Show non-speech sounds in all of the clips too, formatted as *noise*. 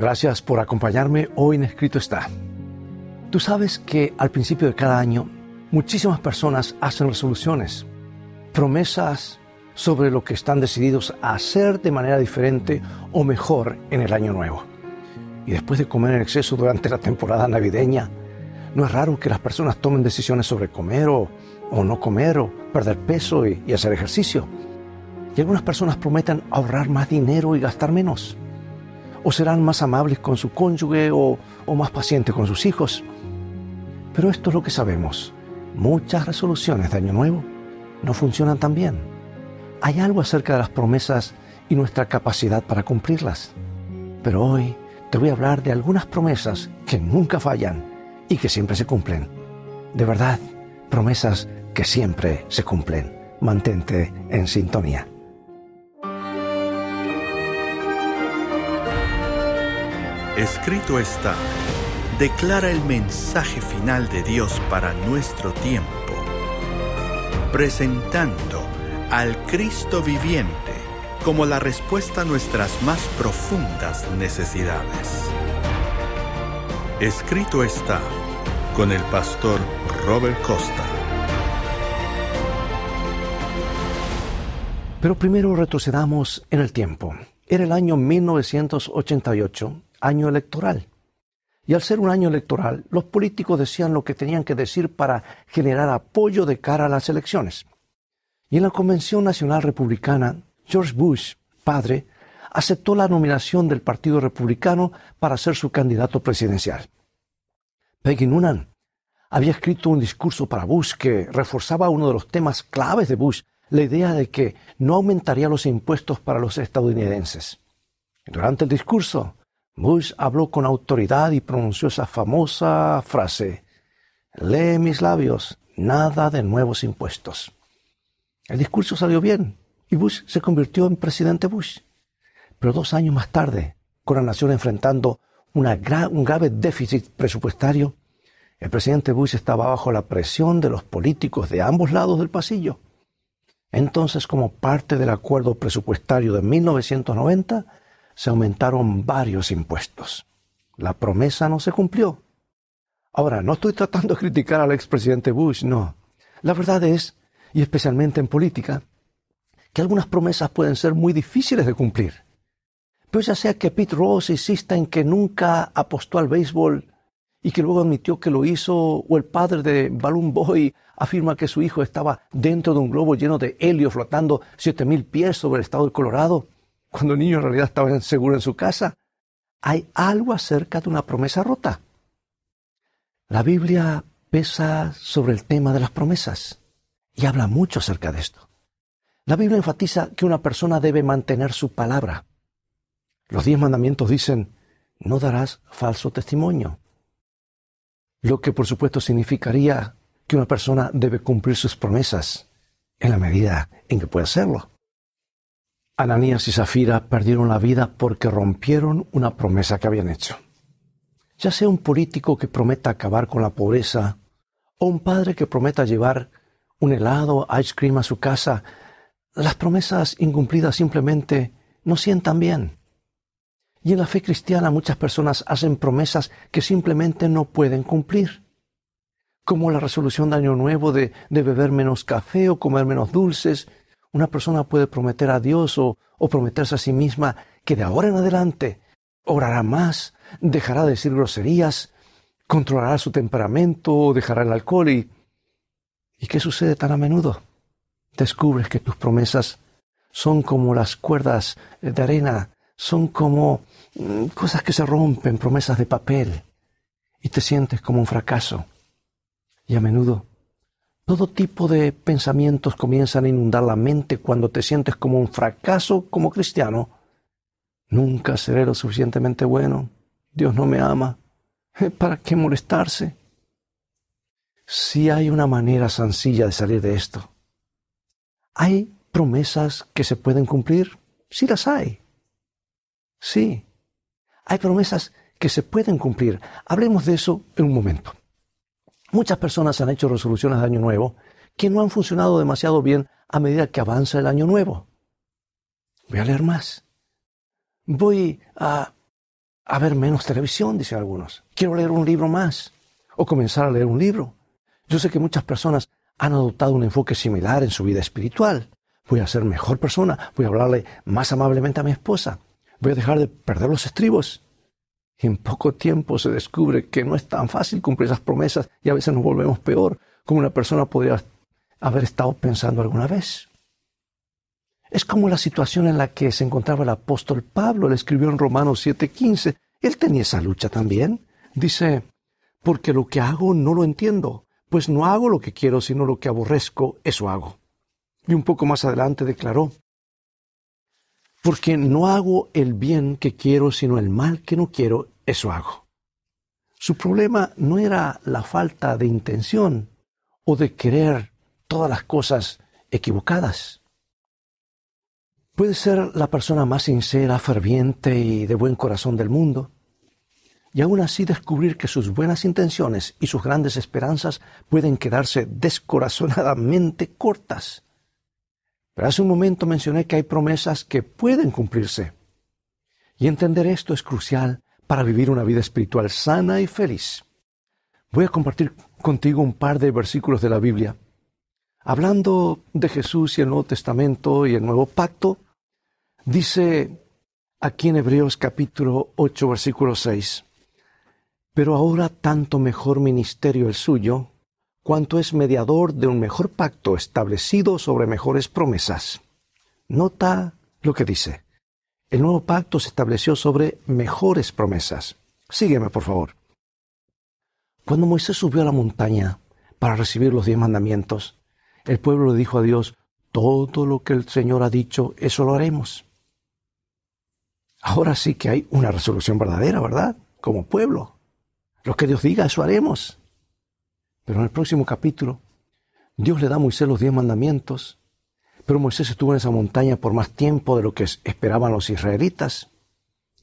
Gracias por acompañarme hoy en Escrito está. Tú sabes que al principio de cada año muchísimas personas hacen resoluciones, promesas sobre lo que están decididos a hacer de manera diferente o mejor en el año nuevo. Y después de comer en exceso durante la temporada navideña, no es raro que las personas tomen decisiones sobre comer o, no comer o perder peso y, y hacer ejercicio. Y algunas personas prometen ahorrar más dinero y gastar menos. O serán más amables con su cónyuge o, más pacientes con sus hijos. Pero esto es lo que sabemos. Muchas resoluciones de Año Nuevo no funcionan tan bien. Hay algo acerca de las promesas y nuestra capacidad para cumplirlas. Pero hoy te voy a hablar de algunas promesas que nunca fallan y que siempre se cumplen. De verdad, promesas que siempre se cumplen. Mantente en sintonía. Escrito está, declara el mensaje final de Dios para nuestro tiempo, presentando al Cristo viviente como la respuesta a nuestras más profundas necesidades. Escrito está con el pastor Robert Costa. Pero primero retrocedamos en el tiempo. Era el año 1988, año electoral. Y al ser un año electoral, los políticos decían lo que tenían que decir para generar apoyo de cara a las elecciones. Y en la Convención Nacional Republicana, George Bush, padre, aceptó la nominación del Partido Republicano para ser su candidato presidencial. Peggy Noonan había escrito un discurso para Bush que reforzaba uno de los temas claves de Bush, la idea de que no aumentaría los impuestos para los estadounidenses. Durante el discurso, Bush habló con autoridad y pronunció esa famosa frase, lee mis labios, nada de nuevos impuestos. El discurso salió bien y Bush se convirtió en presidente Bush. Pero dos años más tarde, con la nación enfrentando un grave déficit presupuestario, el presidente Bush estaba bajo la presión de los políticos de ambos lados del pasillo. Entonces, como parte del acuerdo presupuestario de 1990, se aumentaron varios impuestos. La promesa no se cumplió. Ahora, no estoy tratando de criticar al expresidente Bush, no. La verdad es, y especialmente en política, que algunas promesas pueden ser muy difíciles de cumplir. Pero ya sea que Pete Rose insista en que nunca apostó al béisbol y que luego admitió que lo hizo, o el padre de Balloon Boy afirma que su hijo estaba dentro de un globo lleno de helio flotando siete mil pies sobre el estado de Colorado, cuando el niño en realidad estaba seguro en su casa. Hay algo acerca de una promesa rota. La Biblia pesa sobre el tema de las promesas y habla mucho acerca de esto. La Biblia enfatiza que una persona debe mantener su palabra. Los diez mandamientos dicen, no darás falso testimonio, lo que por supuesto significaría que una persona debe cumplir sus promesas en la medida en que puede hacerlo. Ananías y Zafira perdieron la vida porque rompieron una promesa que habían hecho. Ya sea un político que prometa acabar con la pobreza o un padre que prometa llevar un helado, ice cream a su casa, las promesas incumplidas simplemente no sientan bien. Y en la fe cristiana muchas personas hacen promesas que simplemente no pueden cumplir. Como la resolución de Año Nuevo de, beber menos café o comer menos dulces. Una persona puede prometer a Dios o, prometerse a sí misma que de ahora en adelante orará más, dejará de decir groserías, controlará su temperamento, dejará el alcohol y... ¿Y qué sucede tan a menudo? Descubres que tus promesas son como las cuerdas de arena, son como Mm, cosas que se rompen, promesas de papel, y te sientes como un fracaso. Y a menudo, todo tipo de pensamientos comienzan a inundar la mente cuando te sientes como un fracaso como cristiano. Nunca seré lo suficientemente bueno. Dios no me ama. *laughs* ¿Para qué molestarse? Si hay una manera sencilla de salir de esto. ¿Hay promesas que se pueden cumplir? Sí las hay. Sí, hay promesas que se pueden cumplir. Hablemos de eso en un momento. Muchas personas han hecho resoluciones de año nuevo que no han funcionado demasiado bien a medida que avanza el año nuevo. Voy a leer más. Voy a ver menos televisión, dicen algunos. Quiero leer un libro más o comenzar a leer un libro. Yo sé que muchas personas han adoptado un enfoque similar en su vida espiritual. Voy a ser mejor persona, voy a hablarle más amablemente a mi esposa, voy a dejar de perder los estribos. En poco tiempo se descubre que no es tan fácil cumplir esas promesas y a veces nos volvemos peor, como una persona podría haber estado pensando alguna vez. Es como la situación en la que se encontraba el apóstol Pablo, le escribió en Romanos 7:15. Él tenía esa lucha también. Dice, porque lo que hago no lo entiendo, pues no hago lo que quiero, sino lo que aborrezco, eso hago. Y un poco más adelante declaró, porque no hago el bien que quiero, sino el mal que no quiero, eso hago. Su problema no era la falta de intención o de querer todas las cosas equivocadas. Puede ser la persona más sincera, ferviente y de buen corazón del mundo, y aún así descubrir que sus buenas intenciones y sus grandes esperanzas pueden quedarse descorazonadamente cortas. Pero hace un momento mencioné que hay promesas que pueden cumplirse. Y entender esto es crucial para vivir una vida espiritual sana y feliz. Voy a compartir contigo un par de versículos de la Biblia. Hablando de Jesús y el Nuevo Testamento y el Nuevo Pacto, dice aquí en Hebreos capítulo 8, versículo 6, Pero ahora tanto mejor ministerio el suyo, cuanto es mediador de un mejor pacto establecido sobre mejores promesas. Nota lo que dice. El nuevo pacto se estableció sobre mejores promesas. Sígueme, por favor. Cuando Moisés subió a la montaña para recibir los diez mandamientos, el pueblo le dijo a Dios, todo lo que el Señor ha dicho, eso lo haremos. Ahora sí que hay una resolución verdadera, ¿verdad? Como pueblo. Lo que Dios diga, eso haremos. Pero en el próximo capítulo, Dios le da a Moisés los diez mandamientos, pero Moisés estuvo en esa montaña por más tiempo de lo que esperaban los israelitas,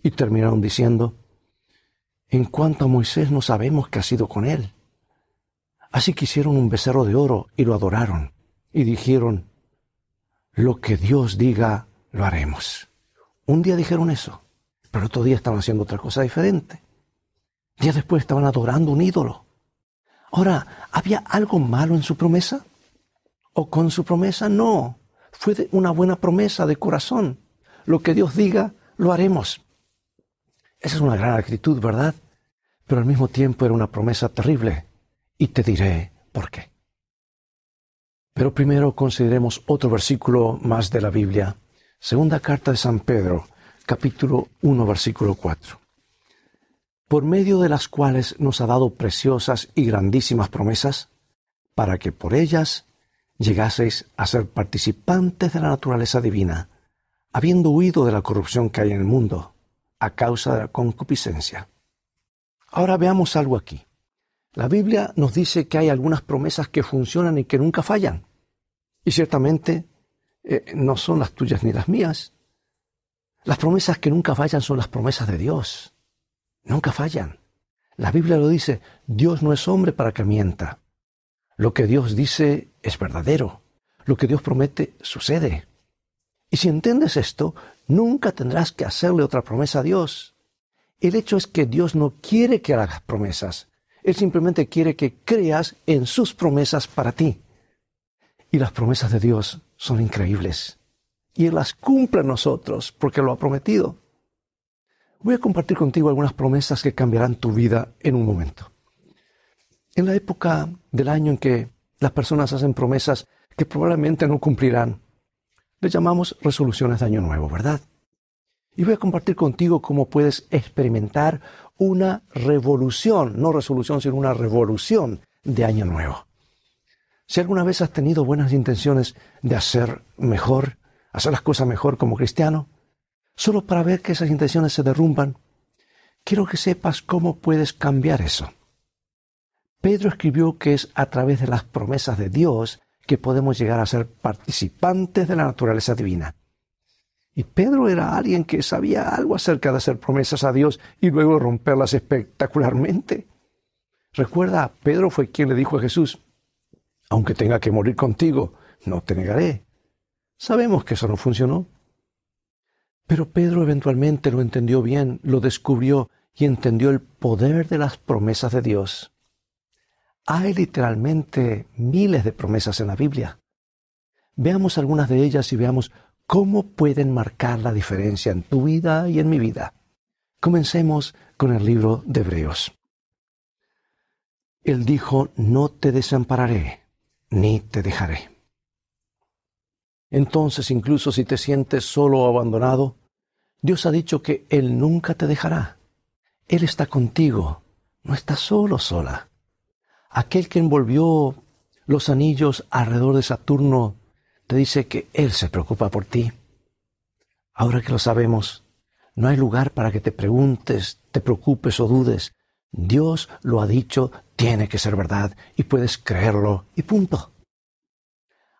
y terminaron diciendo, en cuanto a Moisés no sabemos qué ha sido con él. Así que hicieron un becerro de oro y lo adoraron, y dijeron, lo que Dios diga, lo haremos. Un día dijeron eso, pero otro día estaban haciendo otra cosa diferente. Días después estaban adorando un ídolo. Ahora, ¿había algo malo en su promesa? ¿O con su promesa? No. Fue una buena promesa de corazón. Lo que Dios diga, lo haremos. Esa es una gran actitud, ¿verdad? Pero al mismo tiempo era una promesa terrible. Y te diré por qué. Pero primero consideremos otro versículo más de la Biblia. Segunda carta de San Pedro, capítulo 1, versículo 4 por medio de las cuales nos ha dado preciosas y grandísimas promesas, para que por ellas llegaseis a ser participantes de la naturaleza divina, habiendo huido de la corrupción que hay en el mundo, a causa de la concupiscencia. Ahora veamos algo aquí. La Biblia nos dice que hay algunas promesas que funcionan y que nunca fallan. Y ciertamente eh, no son las tuyas ni las mías. Las promesas que nunca fallan son las promesas de Dios. Nunca fallan. La Biblia lo dice, Dios no es hombre para que mienta. Lo que Dios dice es verdadero. Lo que Dios promete sucede. Y si entiendes esto, nunca tendrás que hacerle otra promesa a Dios. El hecho es que Dios no quiere que hagas promesas. Él simplemente quiere que creas en sus promesas para ti. Y las promesas de Dios son increíbles. Y Él las cumple a nosotros porque lo ha prometido. Voy a compartir contigo algunas promesas que cambiarán tu vida en un momento. En la época del año en que las personas hacen promesas que probablemente no cumplirán, le llamamos resoluciones de año nuevo, ¿verdad? Y voy a compartir contigo cómo puedes experimentar una revolución, no resolución, sino una revolución de año nuevo. Si alguna vez has tenido buenas intenciones de hacer mejor, hacer las cosas mejor como cristiano, solo para ver que esas intenciones se derrumban, quiero que sepas cómo puedes cambiar eso. Pedro escribió que es a través de las promesas de Dios que podemos llegar a ser participantes de la naturaleza divina. Y Pedro era alguien que sabía algo acerca de hacer promesas a Dios y luego romperlas espectacularmente. Recuerda, Pedro fue quien le dijo a Jesús, aunque tenga que morir contigo, no te negaré. Sabemos que eso no funcionó. Pero Pedro eventualmente lo entendió bien, lo descubrió y entendió el poder de las promesas de Dios. Hay literalmente miles de promesas en la Biblia. Veamos algunas de ellas y veamos cómo pueden marcar la diferencia en tu vida y en mi vida. Comencemos con el libro de Hebreos. Él dijo, no te desampararé, ni te dejaré. Entonces, incluso si te sientes solo o abandonado, Dios ha dicho que Él nunca te dejará. Él está contigo, no estás solo sola. Aquel que envolvió los anillos alrededor de Saturno te dice que Él se preocupa por ti. Ahora que lo sabemos, no hay lugar para que te preguntes, te preocupes o dudes. Dios lo ha dicho, tiene que ser verdad y puedes creerlo y punto.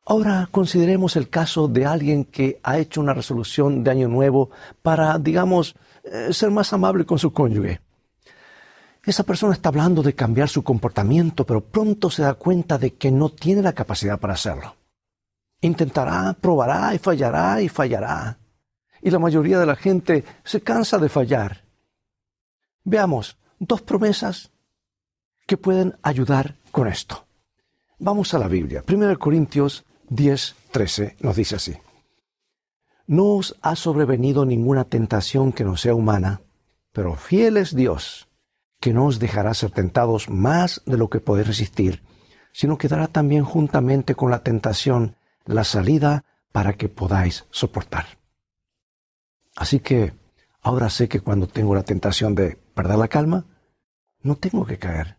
Ahora consideremos el caso de alguien que ha hecho una resolución de año nuevo para, digamos, eh, ser más amable con su cónyuge. Esa persona está hablando de cambiar su comportamiento, pero pronto se da cuenta de que no tiene la capacidad para hacerlo. Intentará, probará y fallará y fallará. Y la mayoría de la gente se cansa de fallar. Veamos dos promesas que pueden ayudar con esto. Vamos a la Biblia. 1 Corintios 10, 13 nos dice así. No os ha sobrevenido ninguna tentación que no sea humana, pero fiel es Dios, que no os dejará ser tentados más de lo que podéis resistir, sino que dará también juntamente con la tentación la salida para que podáis soportar. Así que ahora sé que cuando tengo la tentación de perder la calma, no tengo que caer.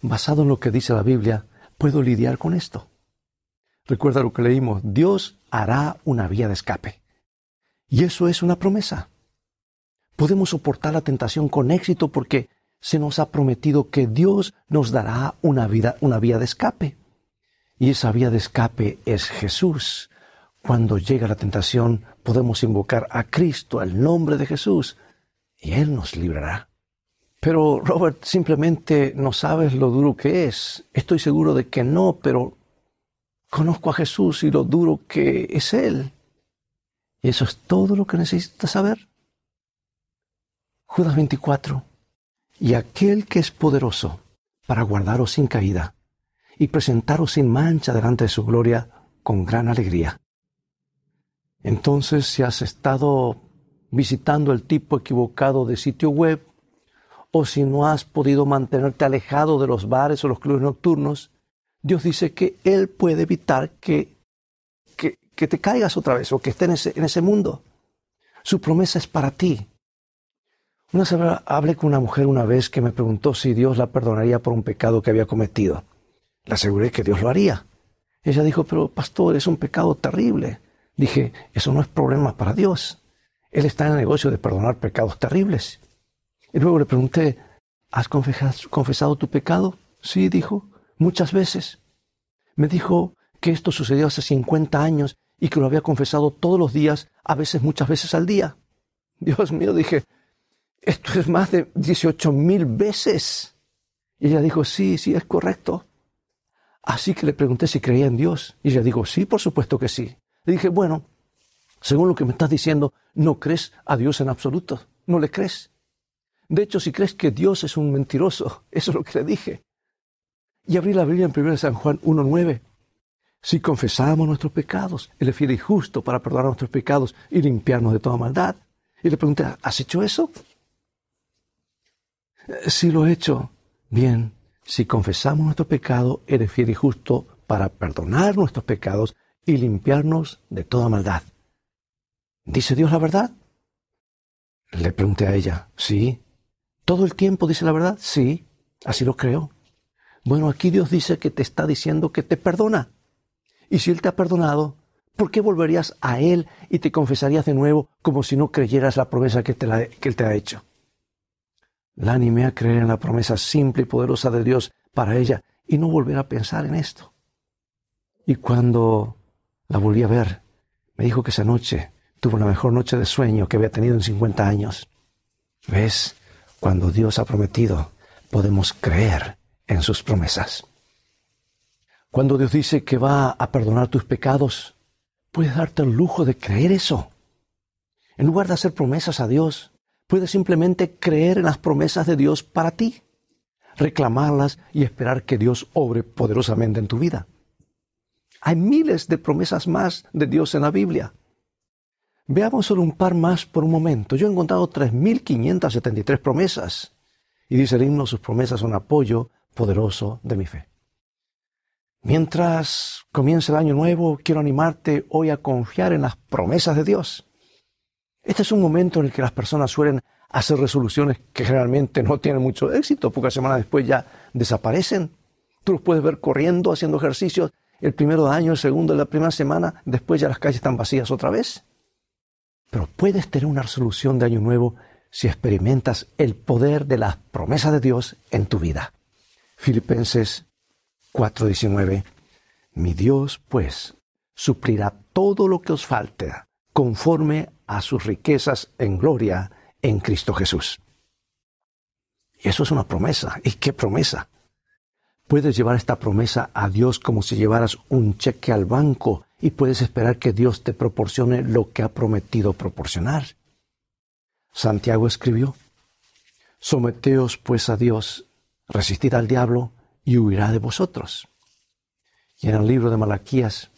Basado en lo que dice la Biblia, puedo lidiar con esto. Recuerda lo que leímos, Dios hará una vía de escape. Y eso es una promesa. Podemos soportar la tentación con éxito porque se nos ha prometido que Dios nos dará una, vida, una vía de escape. Y esa vía de escape es Jesús. Cuando llega la tentación, podemos invocar a Cristo, al nombre de Jesús, y Él nos librará. Pero Robert, simplemente no sabes lo duro que es. Estoy seguro de que no, pero Conozco a Jesús y lo duro que es Él. Y eso es todo lo que necesitas saber. Judas 24. Y aquel que es poderoso para guardaros sin caída y presentaros sin mancha delante de su gloria con gran alegría. Entonces, si has estado visitando el tipo equivocado de sitio web, o si no has podido mantenerte alejado de los bares o los clubes nocturnos, Dios dice que Él puede evitar que, que, te caigas otra vez o que estés en ese, mundo. Su promesa es para ti. Una vez hablé con una mujer una vez que me preguntó si Dios la perdonaría por un pecado que había cometido. Le aseguré que Dios lo haría. Ella dijo, pero pastor, es un pecado terrible. Dije, eso no es problema para Dios. Él está en el negocio de perdonar pecados terribles. Y luego le pregunté, ¿has confesado tu pecado? Sí, dijo muchas veces. Me dijo que esto sucedió hace 50 años y que lo había confesado todos los días, a veces muchas veces al día. Dios mío, dije, esto es más de 18 mil veces. Y ella dijo, sí, sí, es correcto. Así que le pregunté si creía en Dios. Y ella dijo, sí, por supuesto que sí. Le dije, bueno, según lo que me estás diciendo, no crees a Dios en absoluto. No le crees. De hecho, si crees que Dios es un mentiroso, *laughs* eso es lo que le dije y abrí la Biblia en 1 San Juan 1.9. Si confesamos nuestros pecados, Él es fiel y justo para perdonar nuestros pecados y limpiarnos de toda maldad. Y le pregunté, ¿has hecho eso? Sí lo he hecho. Bien, si confesamos nuestro pecado, Él es fiel y justo para perdonar nuestros pecados y limpiarnos de toda maldad. ¿Dice Dios la verdad? Le pregunté a ella, ¿sí? ¿Todo el tiempo dice la verdad? Sí, así lo creo. Bueno, aquí Dios dice que te está diciendo que te perdona. Y si Él te ha perdonado, ¿por qué volverías a Él y te confesarías de nuevo como si no creyeras la promesa que, que Él te ha hecho? La animé a creer en la promesa simple y poderosa de Dios para ella y no volver a pensar en esto. Y cuando la volví a ver, me dijo que esa noche tuvo la mejor noche de sueño que había tenido en 50 años. ¿Ves? Cuando Dios ha prometido, podemos creer en sus promesas. Cuando Dios dice que va a perdonar tus pecados, puedes darte el lujo de creer eso. En lugar de hacer promesas a Dios, puedes simplemente creer en las promesas de Dios para ti, reclamarlas y esperar que Dios obre poderosamente en tu vida. Hay miles de promesas más de Dios en la Biblia. Veamos solo un par más por un momento. Yo he encontrado 3.573 promesas. Y dice el himno, sus promesas son apoyo poderoso de mi fe. Mientras comienza el año nuevo, quiero animarte hoy a confiar en las promesas de Dios. Este es un momento en el que las personas suelen hacer resoluciones que generalmente no tienen mucho éxito, pocas semanas después ya desaparecen. Tú los puedes ver corriendo, haciendo ejercicios el primero de año, el segundo de la primera semana, después ya las calles están vacías otra vez. Pero puedes tener una resolución de año nuevo si experimentas el poder de las promesas de Dios en tu vida. Filipenses 4:19 Mi Dios, pues, suplirá todo lo que os falte conforme a sus riquezas en gloria en Cristo Jesús. Y eso es una promesa. ¿Y qué promesa? Puedes llevar esta promesa a Dios como si llevaras un cheque al banco y puedes esperar que Dios te proporcione lo que ha prometido proporcionar. Santiago escribió, Someteos pues a Dios, resistid al diablo y huirá de vosotros. Y en el libro de Malaquías,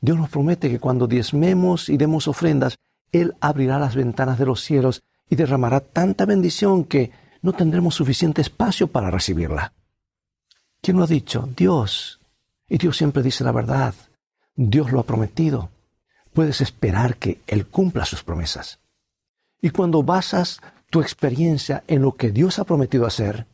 Dios nos promete que cuando diezmemos y demos ofrendas, Él abrirá las ventanas de los cielos y derramará tanta bendición que no tendremos suficiente espacio para recibirla. ¿Quién lo ha dicho? Dios. Y Dios siempre dice la verdad. Dios lo ha prometido. Puedes esperar que Él cumpla sus promesas. Y cuando basas tu experiencia en lo que Dios ha prometido hacer,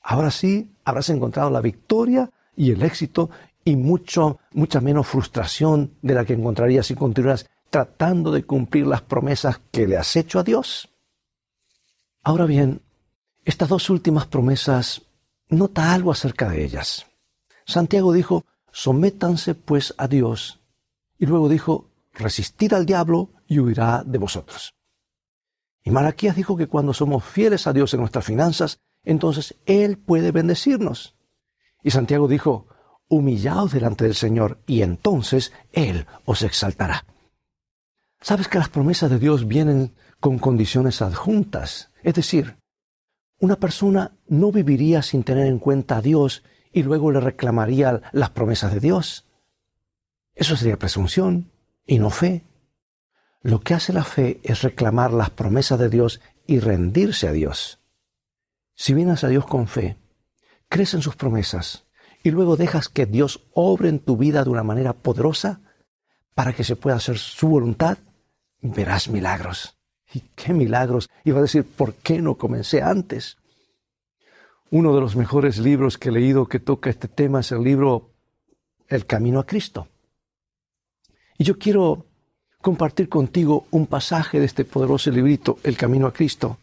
ahora sí habrás encontrado la victoria y el éxito y mucho, mucha menos frustración de la que encontrarías si continuas tratando de cumplir las promesas que le has hecho a Dios. Ahora bien, estas dos últimas promesas, nota algo acerca de ellas. Santiago dijo, sométanse pues a Dios. Y luego dijo, resistir al diablo y huirá de vosotros. Y Malaquías dijo que cuando somos fieles a Dios en nuestras finanzas, entonces Él puede bendecirnos. Y Santiago dijo, humillaos delante del Señor y entonces Él os exaltará. Sabes que las promesas de Dios vienen con condiciones adjuntas, es decir, una persona no viviría sin tener en cuenta a Dios y luego le reclamaría las promesas de Dios. Eso sería presunción y no fe. Lo que hace la fe es reclamar las promesas de Dios y rendirse a Dios. Si vienes a Dios con fe, crees en sus promesas y luego dejas que Dios obre en tu vida de una manera poderosa para que se pueda hacer su voluntad, verás milagros. ¿Y qué milagros? Iba a decir, ¿por qué no comencé antes? Uno de los mejores libros que he leído que toca este tema es el libro El Camino a Cristo. Y yo quiero compartir contigo un pasaje de este poderoso librito, El Camino a Cristo,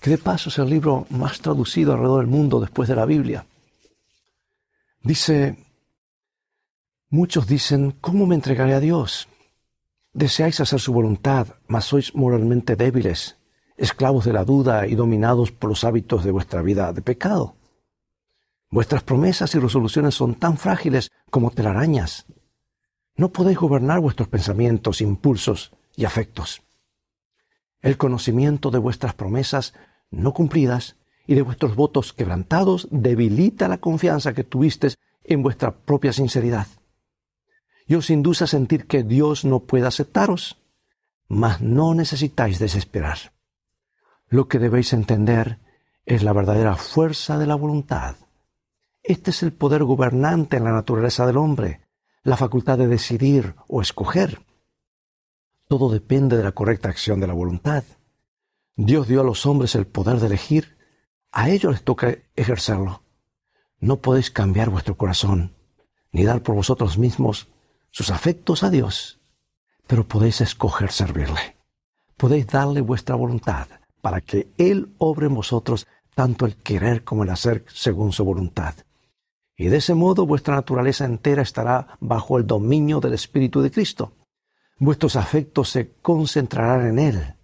que de paso es el libro más traducido alrededor del mundo después de la Biblia. Dice, muchos dicen, ¿cómo me entregaré a Dios? Deseáis hacer su voluntad, mas sois moralmente débiles, esclavos de la duda y dominados por los hábitos de vuestra vida de pecado. Vuestras promesas y resoluciones son tan frágiles como telarañas. No podéis gobernar vuestros pensamientos, impulsos y afectos. El conocimiento de vuestras promesas no cumplidas y de vuestros votos quebrantados debilita la confianza que tuvisteis en vuestra propia sinceridad. Y os induce a sentir que Dios no puede aceptaros, mas no necesitáis desesperar. Lo que debéis entender es la verdadera fuerza de la voluntad. Este es el poder gobernante en la naturaleza del hombre, la facultad de decidir o escoger. Todo depende de la correcta acción de la voluntad. Dios dio a los hombres el poder de elegir, a ellos les toca ejercerlo. No podéis cambiar vuestro corazón, ni dar por vosotros mismos sus afectos a Dios, pero podéis escoger servirle. Podéis darle vuestra voluntad para que Él obre en vosotros tanto el querer como el hacer según su voluntad. Y de ese modo vuestra naturaleza entera estará bajo el dominio del Espíritu de Cristo. Vuestros afectos se concentrarán en Él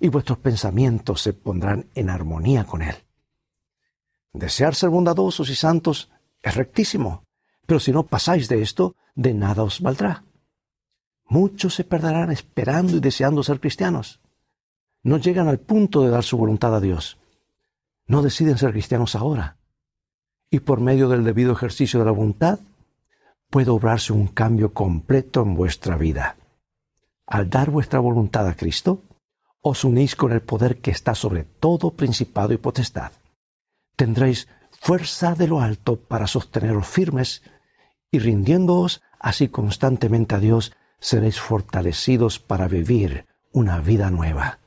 y vuestros pensamientos se pondrán en armonía con Él. Desear ser bondadosos y santos es rectísimo, pero si no pasáis de esto, de nada os valdrá. Muchos se perderán esperando y deseando ser cristianos. no llegan al punto de dar su voluntad a Dios. No deciden ser cristianos ahora. Y por medio del debido ejercicio de la voluntad, puede obrarse un cambio completo en vuestra vida. Al dar vuestra voluntad a Cristo, os unís con el poder que está sobre todo principado y potestad. Tendréis fuerza de lo alto para sosteneros firmes y rindiéndoos así constantemente a Dios, seréis fortalecidos para vivir una vida nueva.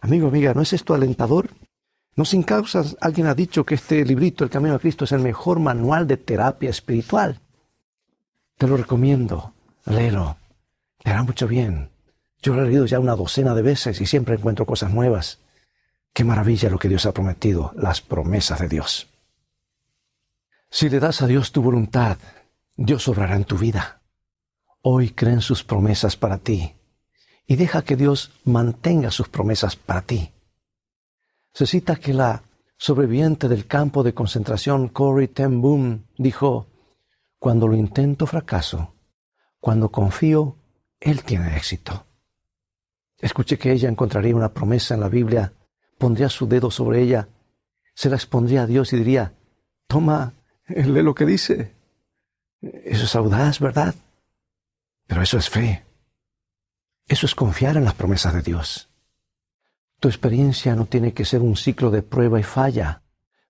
Amigo, amiga, ¿no es esto alentador? No sin causa alguien ha dicho que este librito, El Camino a Cristo, es el mejor manual de terapia espiritual. Te lo recomiendo, léelo, te hará mucho bien. Yo lo he leído ya una docena de veces y siempre encuentro cosas nuevas. Qué maravilla lo que Dios ha prometido, las promesas de Dios. Si le das a Dios tu voluntad, Dios obrará en tu vida. Hoy creen sus promesas para ti y deja que Dios mantenga sus promesas para ti. Se cita que la sobreviviente del campo de concentración Corrie ten Boom dijo, cuando lo intento fracaso, cuando confío, Él tiene éxito. Escuché que ella encontraría una promesa en la Biblia, pondría su dedo sobre ella, se la expondría a Dios y diría, toma, lee lo que dice. Eso es audaz, ¿verdad? Pero eso es fe. Eso es confiar en las promesas de Dios. Tu experiencia no tiene que ser un ciclo de prueba y falla.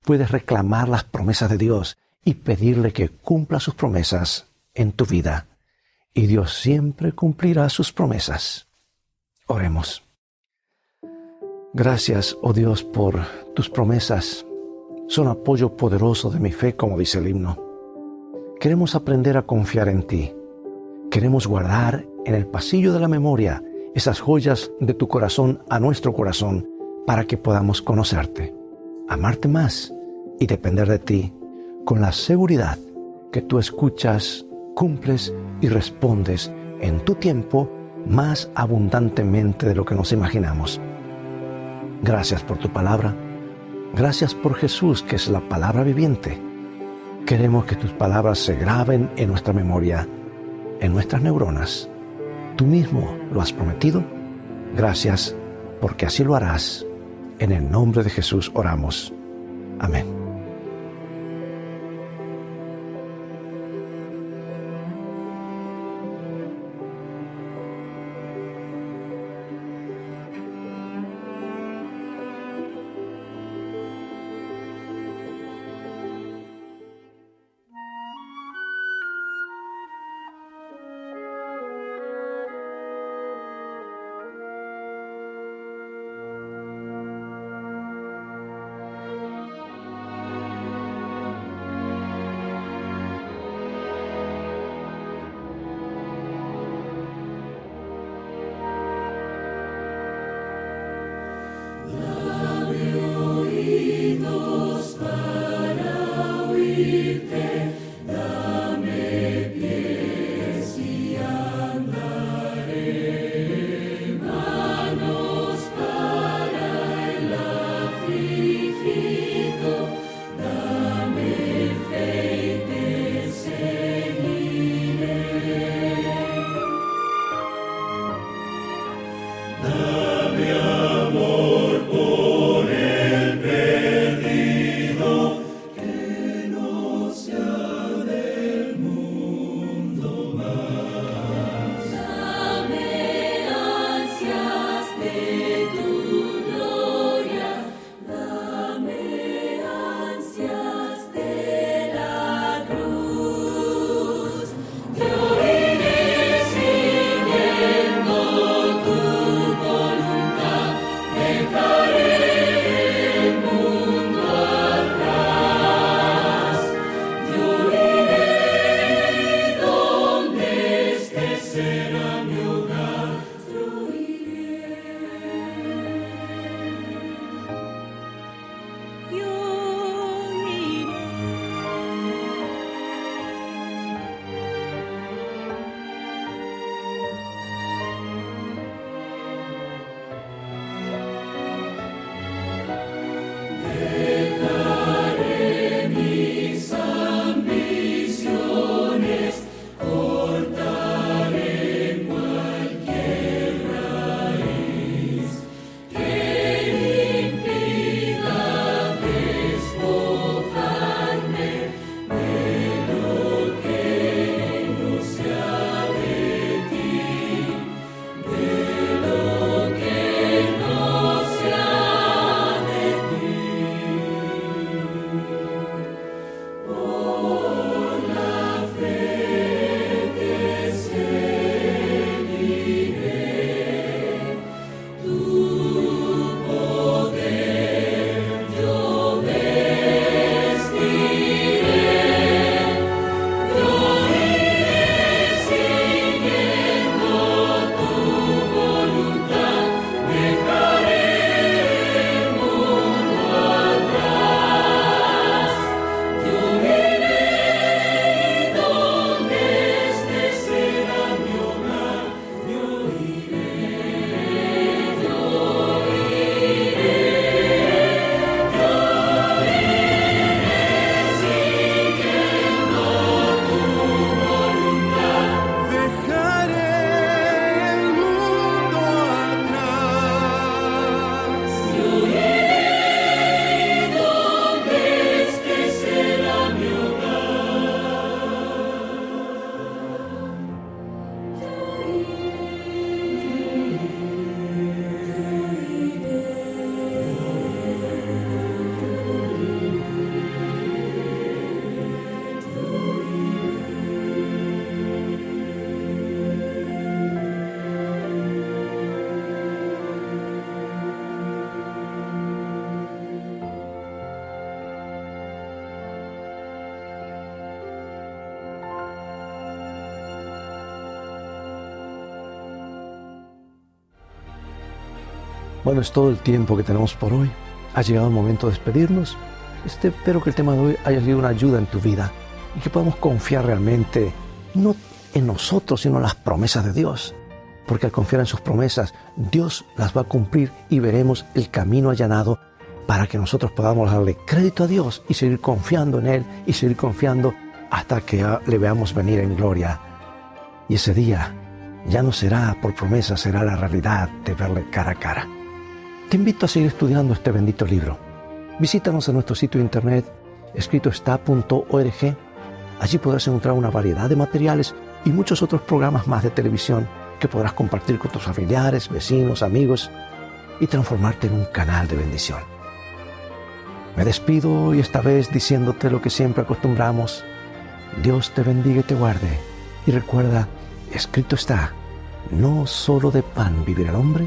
Puedes reclamar las promesas de Dios y pedirle que cumpla sus promesas en tu vida. Y Dios siempre cumplirá sus promesas. Oremos. Gracias, oh Dios, por tus promesas. Son apoyo poderoso de mi fe, como dice el himno. Queremos aprender a confiar en ti. Queremos guardar en el pasillo de la memoria esas joyas de tu corazón a nuestro corazón para que podamos conocerte, amarte más y depender de ti con la seguridad que tú escuchas, cumples y respondes en tu tiempo más abundantemente de lo que nos imaginamos. Gracias por tu palabra. Gracias por Jesús, que es la palabra viviente. Queremos que tus palabras se graben en nuestra memoria, en nuestras neuronas. Tú mismo lo has prometido. Gracias, porque así lo harás. En el nombre de Jesús oramos. Amén. Bueno, es todo el tiempo que tenemos por hoy. Ha llegado el momento de despedirnos. Este, espero que el tema de hoy haya sido una ayuda en tu vida y que podamos confiar realmente no en nosotros, sino en las promesas de Dios. Porque al confiar en sus promesas, Dios las va a cumplir y veremos el camino allanado para que nosotros podamos darle crédito a Dios y seguir confiando en Él y seguir confiando hasta que le veamos venir en gloria. Y ese día ya no será por promesa, será la realidad de verle cara a cara. Te invito a seguir estudiando este bendito libro. Visítanos en nuestro sitio de internet escritoestá.org. Allí podrás encontrar una variedad de materiales y muchos otros programas más de televisión que podrás compartir con tus familiares, vecinos, amigos y transformarte en un canal de bendición. Me despido y esta vez diciéndote lo que siempre acostumbramos. Dios te bendiga y te guarde. Y recuerda, escrito está, no solo de pan vivirá el hombre,